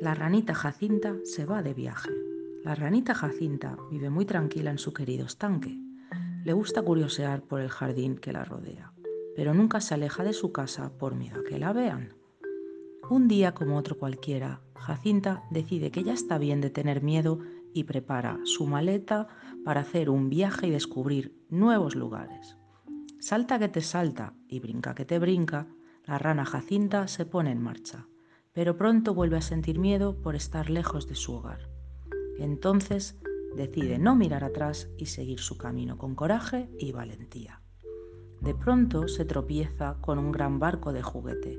La ranita Jacinta se va de viaje. La ranita Jacinta vive muy tranquila en su querido estanque. Le gusta curiosear por el jardín que la rodea, pero nunca se aleja de su casa por miedo a que la vean. Un día como otro cualquiera, Jacinta decide que ya está bien de tener miedo y prepara su maleta para hacer un viaje y descubrir nuevos lugares. Salta que te salta y brinca que te brinca, la rana Jacinta se pone en marcha pero pronto vuelve a sentir miedo por estar lejos de su hogar. Entonces decide no mirar atrás y seguir su camino con coraje y valentía. De pronto se tropieza con un gran barco de juguete,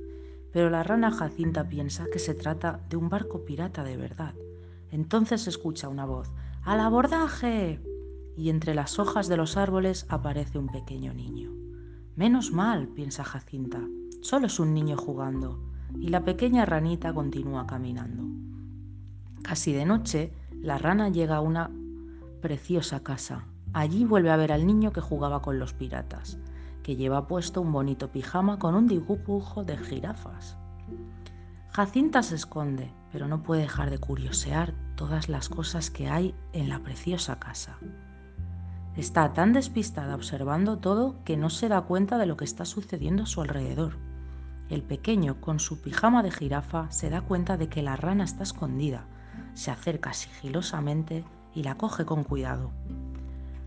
pero la rana Jacinta piensa que se trata de un barco pirata de verdad. Entonces escucha una voz, ¡Al abordaje! Y entre las hojas de los árboles aparece un pequeño niño. Menos mal, piensa Jacinta, solo es un niño jugando y la pequeña ranita continúa caminando. Casi de noche, la rana llega a una preciosa casa. Allí vuelve a ver al niño que jugaba con los piratas, que lleva puesto un bonito pijama con un dibujo de jirafas. Jacinta se esconde, pero no puede dejar de curiosear todas las cosas que hay en la preciosa casa. Está tan despistada observando todo que no se da cuenta de lo que está sucediendo a su alrededor. El pequeño, con su pijama de jirafa, se da cuenta de que la rana está escondida. Se acerca sigilosamente y la coge con cuidado.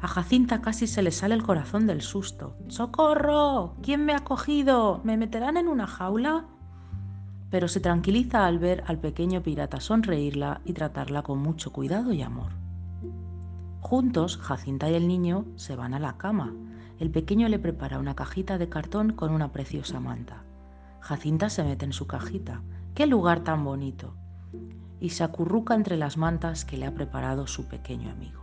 A Jacinta casi se le sale el corazón del susto. ¡Socorro! ¿Quién me ha cogido? ¿Me meterán en una jaula? Pero se tranquiliza al ver al pequeño pirata sonreírla y tratarla con mucho cuidado y amor. Juntos, Jacinta y el niño se van a la cama. El pequeño le prepara una cajita de cartón con una preciosa manta. Jacinta se mete en su cajita. ¡Qué lugar tan bonito! Y se acurruca entre las mantas que le ha preparado su pequeño amigo.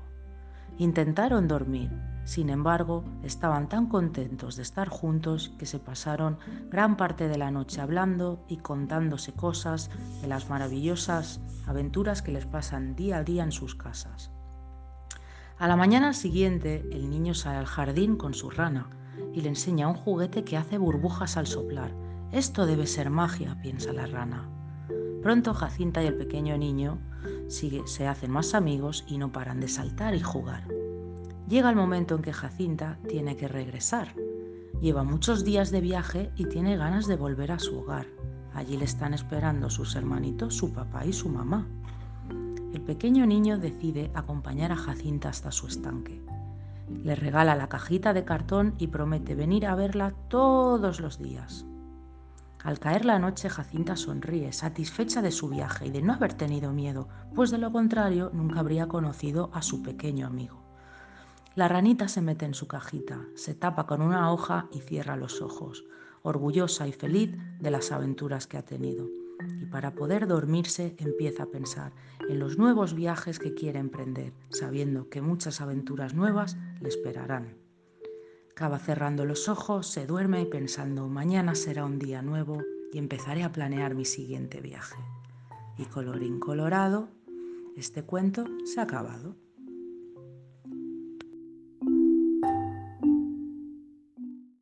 Intentaron dormir, sin embargo, estaban tan contentos de estar juntos que se pasaron gran parte de la noche hablando y contándose cosas de las maravillosas aventuras que les pasan día a día en sus casas. A la mañana siguiente, el niño sale al jardín con su rana y le enseña un juguete que hace burbujas al soplar esto debe ser magia, piensa la rana. Pronto Jacinta y el pequeño niño se hacen más amigos y no paran de saltar y jugar. Llega el momento en que Jacinta tiene que regresar. Lleva muchos días de viaje y tiene ganas de volver a su hogar. Allí le están esperando sus hermanitos, su papá y su mamá. El pequeño niño decide acompañar a Jacinta hasta su estanque. Le regala la cajita de cartón y promete venir a verla todos los días. Al caer la noche, Jacinta sonríe, satisfecha de su viaje y de no haber tenido miedo, pues de lo contrario nunca habría conocido a su pequeño amigo. La ranita se mete en su cajita, se tapa con una hoja y cierra los ojos, orgullosa y feliz de las aventuras que ha tenido. Y para poder dormirse empieza a pensar en los nuevos viajes que quiere emprender, sabiendo que muchas aventuras nuevas le esperarán. Acaba cerrando los ojos, se duerme y pensando, mañana será un día nuevo y empezaré a planear mi siguiente viaje. Y colorín colorado, este cuento se ha acabado.